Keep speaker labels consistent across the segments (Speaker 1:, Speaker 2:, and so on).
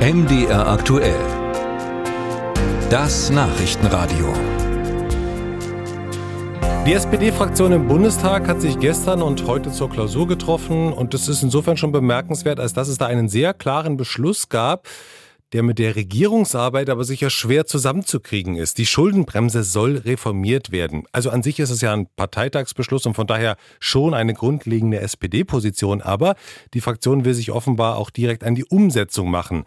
Speaker 1: MDR aktuell. Das Nachrichtenradio.
Speaker 2: Die SPD-Fraktion im Bundestag hat sich gestern und heute zur Klausur getroffen und das ist insofern schon bemerkenswert, als dass es da einen sehr klaren Beschluss gab, der mit der Regierungsarbeit aber sicher schwer zusammenzukriegen ist. Die Schuldenbremse soll reformiert werden. Also an sich ist es ja ein Parteitagsbeschluss und von daher schon eine grundlegende SPD-Position, aber die Fraktion will sich offenbar auch direkt an die Umsetzung machen.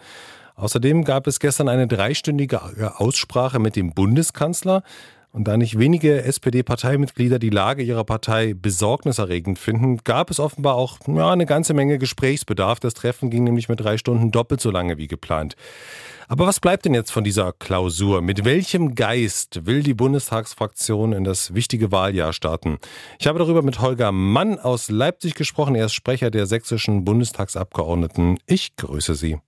Speaker 2: Außerdem gab es gestern eine dreistündige Aussprache mit dem Bundeskanzler. Und da nicht wenige SPD-Parteimitglieder die Lage ihrer Partei besorgniserregend finden, gab es offenbar auch ja, eine ganze Menge Gesprächsbedarf. Das Treffen ging nämlich mit drei Stunden doppelt so lange wie geplant. Aber was bleibt denn jetzt von dieser Klausur? Mit welchem Geist will die Bundestagsfraktion in das wichtige Wahljahr starten? Ich habe darüber mit Holger Mann aus Leipzig gesprochen. Er ist Sprecher der sächsischen Bundestagsabgeordneten. Ich grüße Sie.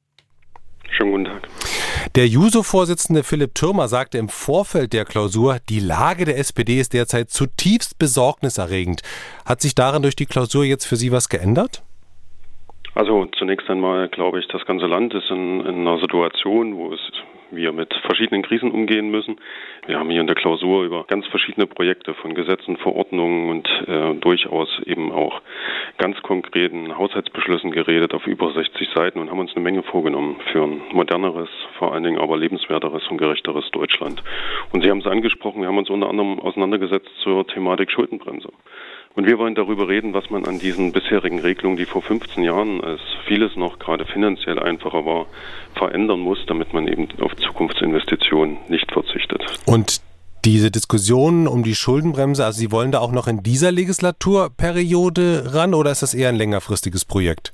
Speaker 3: Schönen guten Tag.
Speaker 2: Der Juso-Vorsitzende Philipp Türmer sagte im Vorfeld der Klausur, die Lage der SPD ist derzeit zutiefst besorgniserregend. Hat sich daran durch die Klausur jetzt für Sie was geändert?
Speaker 3: Also zunächst einmal glaube ich, das ganze Land ist in, in einer Situation, wo es wir mit verschiedenen Krisen umgehen müssen. Wir haben hier in der Klausur über ganz verschiedene Projekte von Gesetzen, Verordnungen und äh, durchaus eben auch ganz konkreten Haushaltsbeschlüssen geredet auf über 60 Seiten und haben uns eine Menge vorgenommen für ein moderneres, vor allen Dingen aber lebenswerteres und gerechteres Deutschland. Und Sie haben es angesprochen, wir haben uns unter anderem auseinandergesetzt zur Thematik Schuldenbremse. Und wir wollen darüber reden, was man an diesen bisherigen Regelungen, die vor 15 Jahren als vieles noch gerade finanziell einfacher war, verändern muss, damit man eben auf Zukunftsinvestitionen nicht verzichtet.
Speaker 2: Und diese Diskussion um die Schuldenbremse, also Sie wollen da auch noch in dieser Legislaturperiode ran oder ist das eher ein längerfristiges Projekt?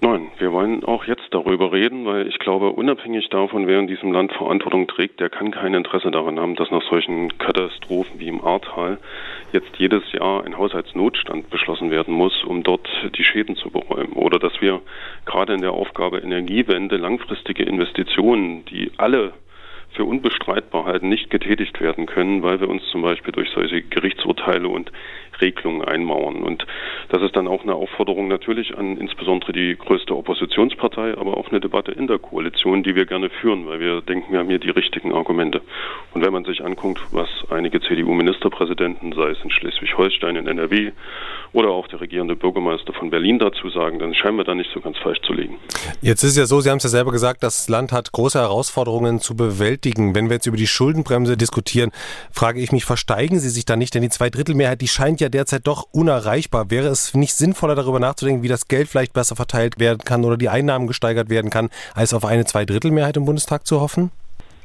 Speaker 3: Nein, wir wollen auch jetzt darüber reden, weil ich glaube, unabhängig davon, wer in diesem Land Verantwortung trägt, der kann kein Interesse daran haben, dass nach solchen Katastrophen wie im Ahrtal jetzt jedes Jahr ein Haushaltsnotstand beschlossen werden muss, um dort die Schäden zu beräumen. Oder dass wir gerade in der Aufgabe Energiewende langfristige Investitionen, die alle für unbestreitbar halten, nicht getätigt werden können, weil wir uns zum Beispiel durch solche Gerichtsurteile und Regelungen einmauern. Und das ist dann auch eine Aufforderung natürlich an insbesondere die größte Oppositionspartei, aber auch eine Debatte in der Koalition, die wir gerne führen, weil wir denken, wir haben hier die richtigen Argumente. Und wenn man sich anguckt, was einige CDU-Ministerpräsidenten, sei es in Schleswig-Holstein, in NRW oder auch der regierende Bürgermeister von Berlin dazu sagen, dann scheinen wir da nicht so ganz falsch zu liegen.
Speaker 2: Jetzt ist ja so, Sie haben es ja selber gesagt, das Land hat große Herausforderungen zu bewältigen. Wenn wir jetzt über die Schuldenbremse diskutieren, frage ich mich, versteigen Sie sich da nicht? Denn die Zweidrittelmehrheit, die scheint ja derzeit doch unerreichbar. Wäre es nicht sinnvoller, darüber nachzudenken, wie das Geld vielleicht besser verteilt werden kann oder die Einnahmen gesteigert werden kann, als auf eine Zweidrittelmehrheit im Bundestag zu hoffen?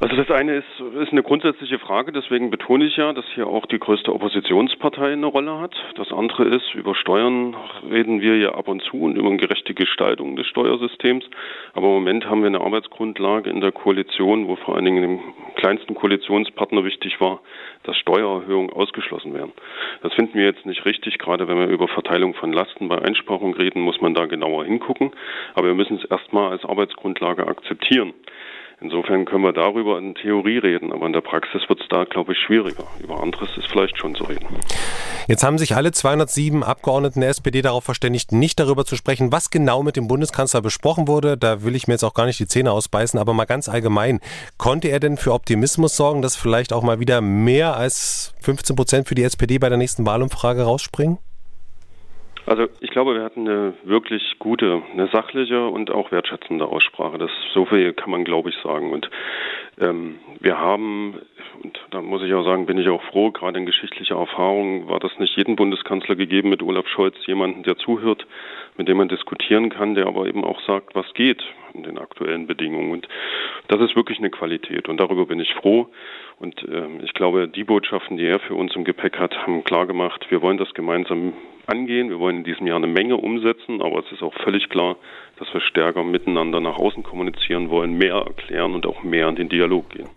Speaker 3: Also das eine ist, ist eine grundsätzliche Frage, deswegen betone ich ja, dass hier auch die größte Oppositionspartei eine Rolle hat. Das andere ist, über Steuern reden wir ja ab und zu und über eine gerechte Gestaltung des Steuersystems. Aber im Moment haben wir eine Arbeitsgrundlage in der Koalition, wo vor allen Dingen dem kleinsten Koalitionspartner wichtig war, dass Steuererhöhungen ausgeschlossen werden. Das finden wir jetzt nicht richtig. Gerade wenn wir über Verteilung von Lasten bei Einsparung reden, muss man da genauer hingucken. Aber wir müssen es erstmal als Arbeitsgrundlage akzeptieren. Insofern können wir darüber in Theorie reden, aber in der Praxis wird es da, glaube ich, schwieriger. Über anderes ist vielleicht schon zu reden.
Speaker 2: Jetzt haben sich alle 207 Abgeordneten der SPD darauf verständigt, nicht darüber zu sprechen, was genau mit dem Bundeskanzler besprochen wurde. Da will ich mir jetzt auch gar nicht die Zähne ausbeißen, aber mal ganz allgemein. Konnte er denn für Optimismus sorgen, dass vielleicht auch mal wieder mehr als 15 Prozent für die SPD bei der nächsten Wahlumfrage rausspringen?
Speaker 3: Also ich glaube, wir hatten eine wirklich gute, eine sachliche und auch wertschätzende Aussprache. Das so viel kann man, glaube ich, sagen. Und ähm, wir haben, und da muss ich auch sagen, bin ich auch froh, gerade in geschichtlicher Erfahrung war das nicht jedem Bundeskanzler gegeben mit Olaf Scholz, jemanden, der zuhört, mit dem man diskutieren kann, der aber eben auch sagt, was geht in den aktuellen Bedingungen. Und das ist wirklich eine Qualität und darüber bin ich froh. Und äh, ich glaube, die Botschaften, die er für uns im Gepäck hat, haben klargemacht, wir wollen das gemeinsam angehen. Wir wollen in diesem Jahr eine Menge umsetzen, aber es ist auch völlig klar, dass wir stärker miteinander nach außen kommunizieren wollen, mehr erklären und auch mehr in den Dialog gehen.